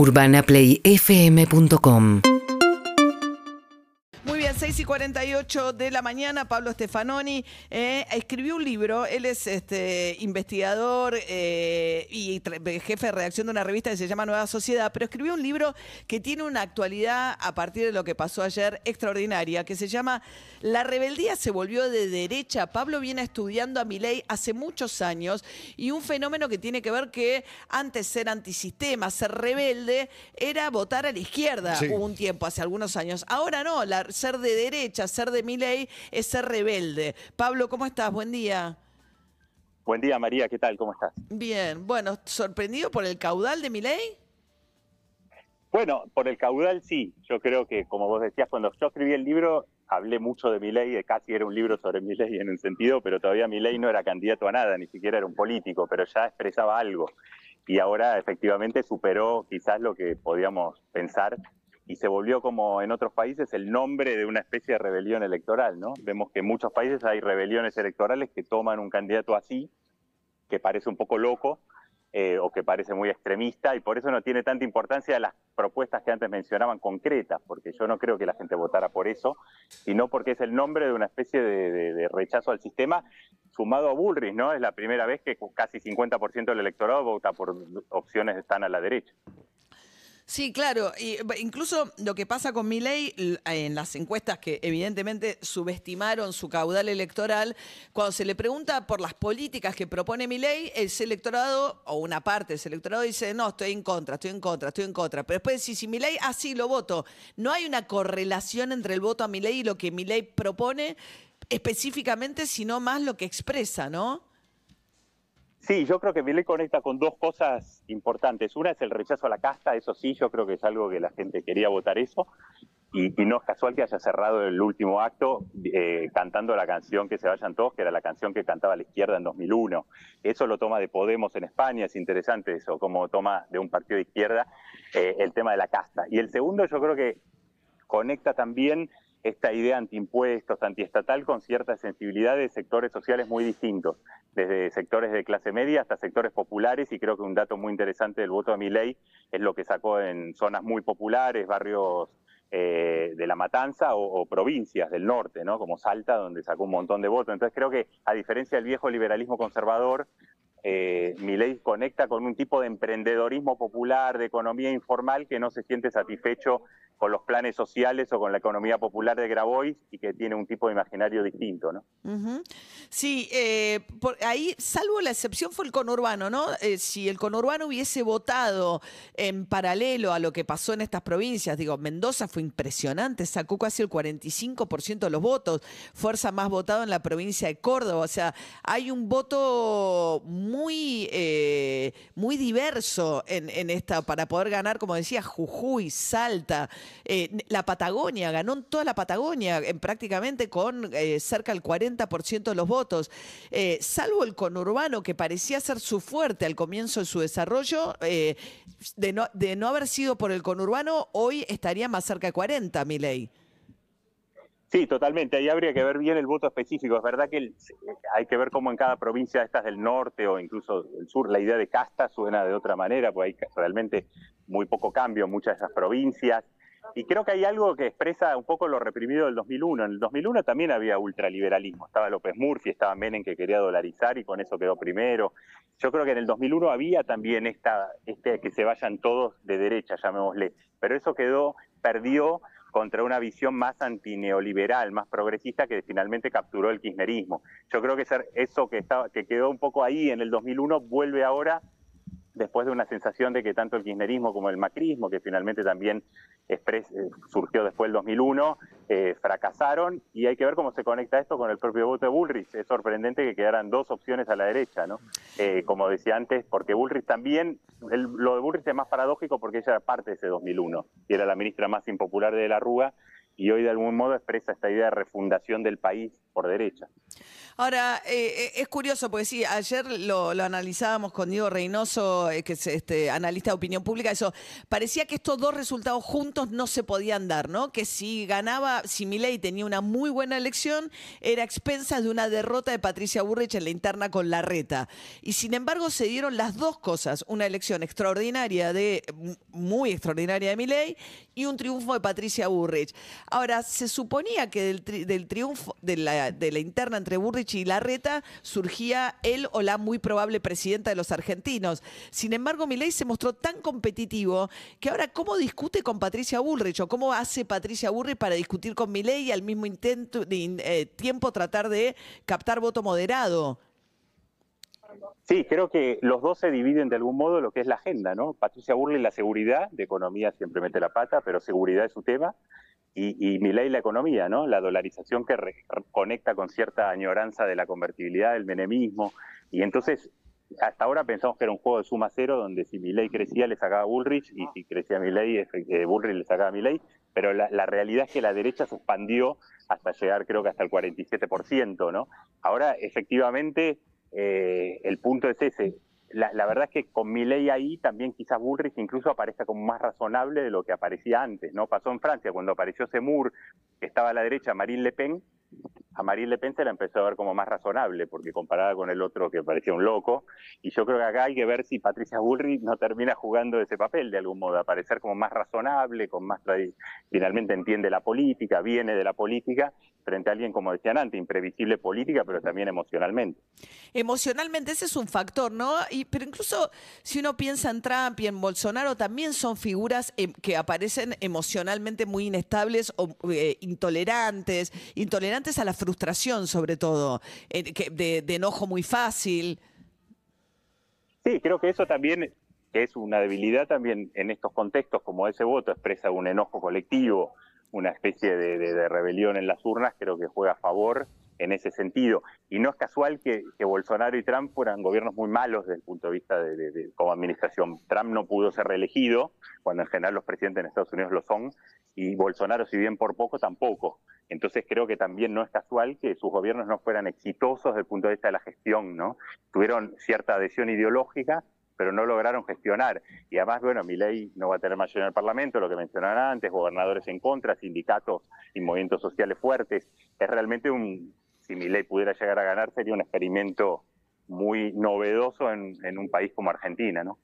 UrbanaPlayFM.com 6 y 48 de la mañana, Pablo Stefanoni eh, escribió un libro. Él es este, investigador eh, y jefe de redacción de una revista que se llama Nueva Sociedad, pero escribió un libro que tiene una actualidad a partir de lo que pasó ayer extraordinaria, que se llama La rebeldía se volvió de derecha. Pablo viene estudiando a Milei hace muchos años y un fenómeno que tiene que ver que antes ser antisistema, ser rebelde, era votar a la izquierda. Sí. Un tiempo, hace algunos años. Ahora no, la- ser de derecha, ser de Milei es ser rebelde. Pablo, ¿cómo estás? Buen día. Buen día, María, ¿qué tal? ¿Cómo estás? Bien, bueno, ¿sorprendido por el caudal de Milei? Bueno, por el caudal sí. Yo creo que, como vos decías, cuando yo escribí el libro, hablé mucho de Milei, eh, casi era un libro sobre Milei en un sentido, pero todavía Milei no era candidato a nada, ni siquiera era un político, pero ya expresaba algo. Y ahora efectivamente superó quizás lo que podíamos pensar y se volvió como en otros países el nombre de una especie de rebelión electoral, ¿no? Vemos que en muchos países hay rebeliones electorales que toman un candidato así, que parece un poco loco, eh, o que parece muy extremista y por eso no tiene tanta importancia las propuestas que antes mencionaban concretas, porque yo no creo que la gente votara por eso, sino porque es el nombre de una especie de, rechazo al sistema sumado a Bullrich, ¿no? Es la primera vez que casi 50% del electorado vota por opciones que están a la derecha. Sí, claro. Y, incluso lo que pasa con Milei en las encuestas que evidentemente subestimaron su caudal electoral, cuando se le pregunta por las políticas que propone Milei, ese electorado, o una parte de ese electorado, dice, no, estoy en contra, estoy en contra, estoy en contra. Pero después decís, si Milei, ah, sí, lo voto. No hay una correlación entre el voto a Milei y lo que Milei propone específicamente, sino más lo que expresa, ¿no? Sí, yo creo que Milei conecta con dos cosas importantes. Una es el rechazo a la casta, eso sí, yo creo que es algo que la gente quería votar eso. Y, no es casual que haya cerrado el último acto eh, cantando la canción Que se vayan todos, que era la canción que cantaba la izquierda en 2001. Eso lo toma de Podemos en España, es interesante eso, como toma de un partido de izquierda eh, el tema de la casta. Y el segundo yo creo que conecta también esta idea antiimpuestos, antiestatal, con cierta sensibilidad de sectores sociales muy distintos, desde sectores de clase media hasta sectores populares, y creo que un dato muy interesante del voto de Milei es lo que sacó en zonas muy populares, barrios eh, de La Matanza o, provincias del norte, ¿no? como Salta, donde sacó un montón de votos. Entonces creo que, a diferencia del viejo liberalismo conservador, eh, Milei conecta con un tipo de emprendedorismo popular, de economía informal, que no se siente satisfecho con los planes sociales o con la economía popular de Grabois y que tiene un tipo de imaginario distinto, ¿no? Sí, eh, ahí, salvo la excepción fue el conurbano, ¿no? Eh, si el conurbano hubiese votado en paralelo a lo que pasó en estas provincias, digo, Mendoza fue impresionante, sacó casi el 45% de los votos, fuerza más votado en la provincia de Córdoba, o sea, hay un voto muy, eh, muy diverso en, en esta, para poder ganar, como decía, Jujuy, Salta, eh, la Patagonia, ganó en toda la Patagonia, en prácticamente con eh, cerca del 40% de los votos. Eh, salvo el conurbano, que parecía ser su fuerte al comienzo de su desarrollo, de, no, de no haber sido por el conurbano, hoy estaría más cerca de 40, mi ley. Sí, totalmente. Ahí habría que ver bien el voto específico. Es verdad que hay que ver cómo en cada provincia estas del norte o incluso del sur la idea de casta suena de otra manera, porque hay realmente muy poco cambio en muchas de esas provincias. Y creo que hay algo que expresa un poco lo reprimido del 2001. En el 2001 también había ultraliberalismo. Estaba López Murphy, estaba Menem que quería dolarizar y con eso quedó primero. Yo creo que en el 2001 había también esta, este que se vayan todos de derecha, llamémosle. Pero eso quedó, perdió contra una visión más antineoliberal, más progresista que finalmente capturó el kirchnerismo. Yo creo que eso que, estaba, que quedó un poco ahí en el 2001 vuelve ahora después de una sensación de que tanto el kirchnerismo como el macrismo, que finalmente también eh, surgió después del 2001, eh, fracasaron y hay que ver cómo se conecta esto con el propio voto de Bullrich. Es sorprendente que quedaran dos opciones a la derecha, ¿no? Eh, como decía antes, porque Bullrich también, lo de Bullrich es más paradójico porque ella era parte de ese 2001 y era la ministra más impopular de la Rúa y hoy de algún modo expresa esta idea de refundación del país por derecha. Ahora, eh, eh, es curioso, porque sí, ayer lo, analizábamos con Diego Reynoso, eh, que es este analista de opinión pública, eso, parecía que estos dos resultados juntos no se podían dar, ¿no? Que si ganaba, si Milei tenía una muy buena elección, era expensas de una derrota de Patricia Burrich en la interna con Larreta. Y sin embargo se dieron las dos cosas, una elección extraordinaria de, muy extraordinaria de Milei y un triunfo de Patricia Burrich. Ahora, se suponía que del, triunfo de la, interna entre Burrich y Larreta surgía él o la muy probable presidenta de los argentinos. Sin embargo, Milei se mostró tan competitivo que ahora, ¿cómo discute con Patricia Bullrich o cómo hace Patricia Bullrich para discutir con Milei y al mismo intento, eh, tiempo tratar de captar voto moderado? Sí, creo que los dos se dividen de algún modo lo que es la agenda, ¿no? Patricia Burley la seguridad, de economía siempre mete la pata, pero seguridad es su tema y, y mi ley la economía, ¿no? La dolarización que conecta con cierta añoranza de la convertibilidad, del menemismo. Y entonces, hasta ahora pensamos que era un juego de suma cero, donde si mi ley crecía le sacaba Bullrich y si crecía mi ley, eh, Bullrich le sacaba a mi ley. Pero la, la, realidad es que la derecha se expandió hasta llegar, creo que hasta el 47%, ¿no? Ahora, efectivamente, eh, el punto es ese la, verdad es que con mi ley ahí también quizás Bullrich incluso aparezca como más razonable de lo que aparecía antes, ¿no? Pasó en Francia cuando apareció Semur, que estaba a la derecha, Marine Le Pen, a Marine Le Pen se la empezó a ver como más razonable, porque comparada con el otro que parecía un loco, y yo creo que acá hay que ver si Patricia Bullrich no termina jugando ese papel de algún modo, aparecer como más razonable, con más finalmente entiende la política, viene de la política, frente a alguien, como decían antes, imprevisible política, pero también emocionalmente. Emocionalmente, ese es un factor, ¿no? Y, pero incluso si uno piensa en Trump y en Bolsonaro, también son figuras em, que aparecen emocionalmente muy inestables o eh, intolerantes, intolerantes a la frustración sobre todo, eh, de, de enojo muy fácil. Sí, creo que eso también es una debilidad también en estos contextos, como ese voto expresa un enojo colectivo, una especie de, rebelión en las urnas, creo que juega a favor en ese sentido. Y no es casual que, Bolsonaro y Trump fueran gobiernos muy malos desde el punto de vista de, como administración. Trump no pudo ser reelegido, cuando en general los presidentes en Estados Unidos lo son, y Bolsonaro, si bien por poco, tampoco. Entonces creo que también no es casual que sus gobiernos no fueran exitosos desde el punto de vista de la gestión, ¿no? Tuvieron cierta adhesión ideológica, pero no lograron gestionar. Y además, bueno, mi ley no va a tener mayoría en el Parlamento, lo que mencionaron antes, gobernadores en contra, sindicatos y movimientos sociales fuertes. Es realmente un, si mi ley pudiera llegar a ganar, sería un experimento muy novedoso en, en un país como Argentina, ¿no?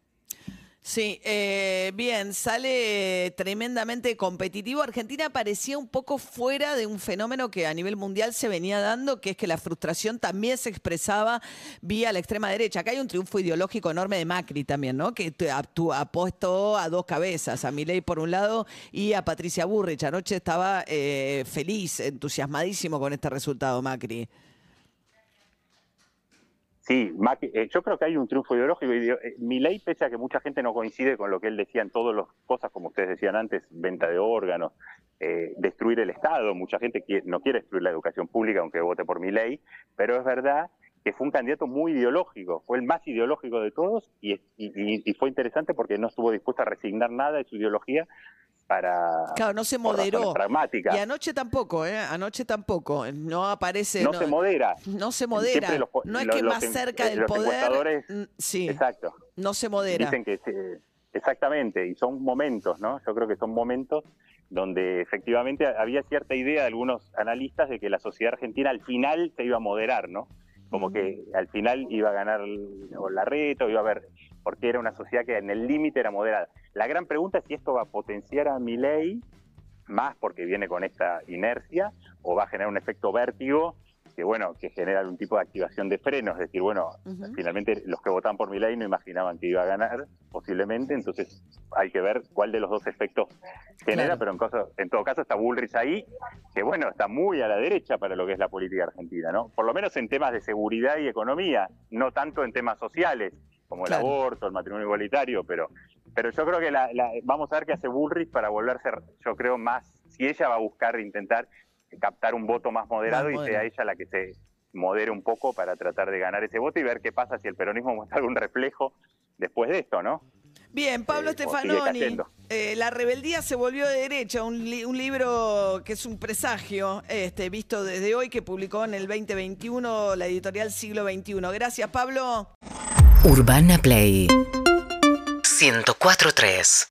Sí, eh, bien, sale tremendamente competitivo. Argentina parecía un poco fuera de un fenómeno que a nivel mundial se venía dando, que es que la frustración también se expresaba vía la extrema derecha. Acá hay un triunfo ideológico enorme de Macri también, ¿no? Que ha puesto a dos cabezas, a Milei por un lado y a Patricia Burrich. Anoche estaba eh, feliz, entusiasmadísimo con este resultado, Macri. Sí, eh, yo creo que hay un triunfo ideológico. Eh, mi ley, pese a que mucha gente no coincide con lo que él decía en todas las cosas, como ustedes decían antes, venta de órganos, eh, destruir el Estado, mucha gente no quiere destruir la educación pública aunque vote por mi ley, pero es verdad que fue un candidato muy ideológico, fue el más ideológico de todos y fue interesante porque no estuvo dispuesto a resignar nada de su ideología para. Claro, no se moderó. Y anoche tampoco, ¿eh? Anoche tampoco. No aparece. No, se modera. No se modera. no es que más cerca del poder. Sí. Exacto. No se modera. Dicen que exactamente, y son momentos, ¿no? Yo creo que son momentos donde efectivamente había cierta idea de algunos analistas de que la sociedad argentina al final se iba a moderar, ¿no? Como que al final iba a ganar la reta, o iba a haber porque era una sociedad que en el límite era moderada. La gran pregunta es si esto va a potenciar a mi ley más porque viene con esta inercia o va a generar un efecto vértigo que bueno, que genera algún tipo de activación de frenos, es decir, bueno, finalmente los que votaban por mi ley no imaginaban que iba a ganar, posiblemente, entonces hay que ver cuál de los dos efectos genera, pero en, en todo caso está Bullrich ahí, que bueno, está muy a la derecha para lo que es la política argentina, ¿no? Por lo menos en temas de seguridad y economía, no tanto en temas sociales como el aborto, el matrimonio igualitario, pero, pero yo creo que la, vamos a ver qué hace Bullrich para volverse, yo creo, más, si ella va a buscar intentar captar un voto más moderado y sea ella la que se modere un poco para tratar de ganar ese voto y ver qué pasa si el peronismo muestra algún reflejo después de esto, ¿no? Bien, Pablo Eh, Stefanoni. eh, la rebeldía se volvió de derecha, un, li- un libro que es un presagio, este, visto desde hoy, que publicó en el 2021 la editorial Siglo XXI. Gracias, Pablo. Urbana Play 104.3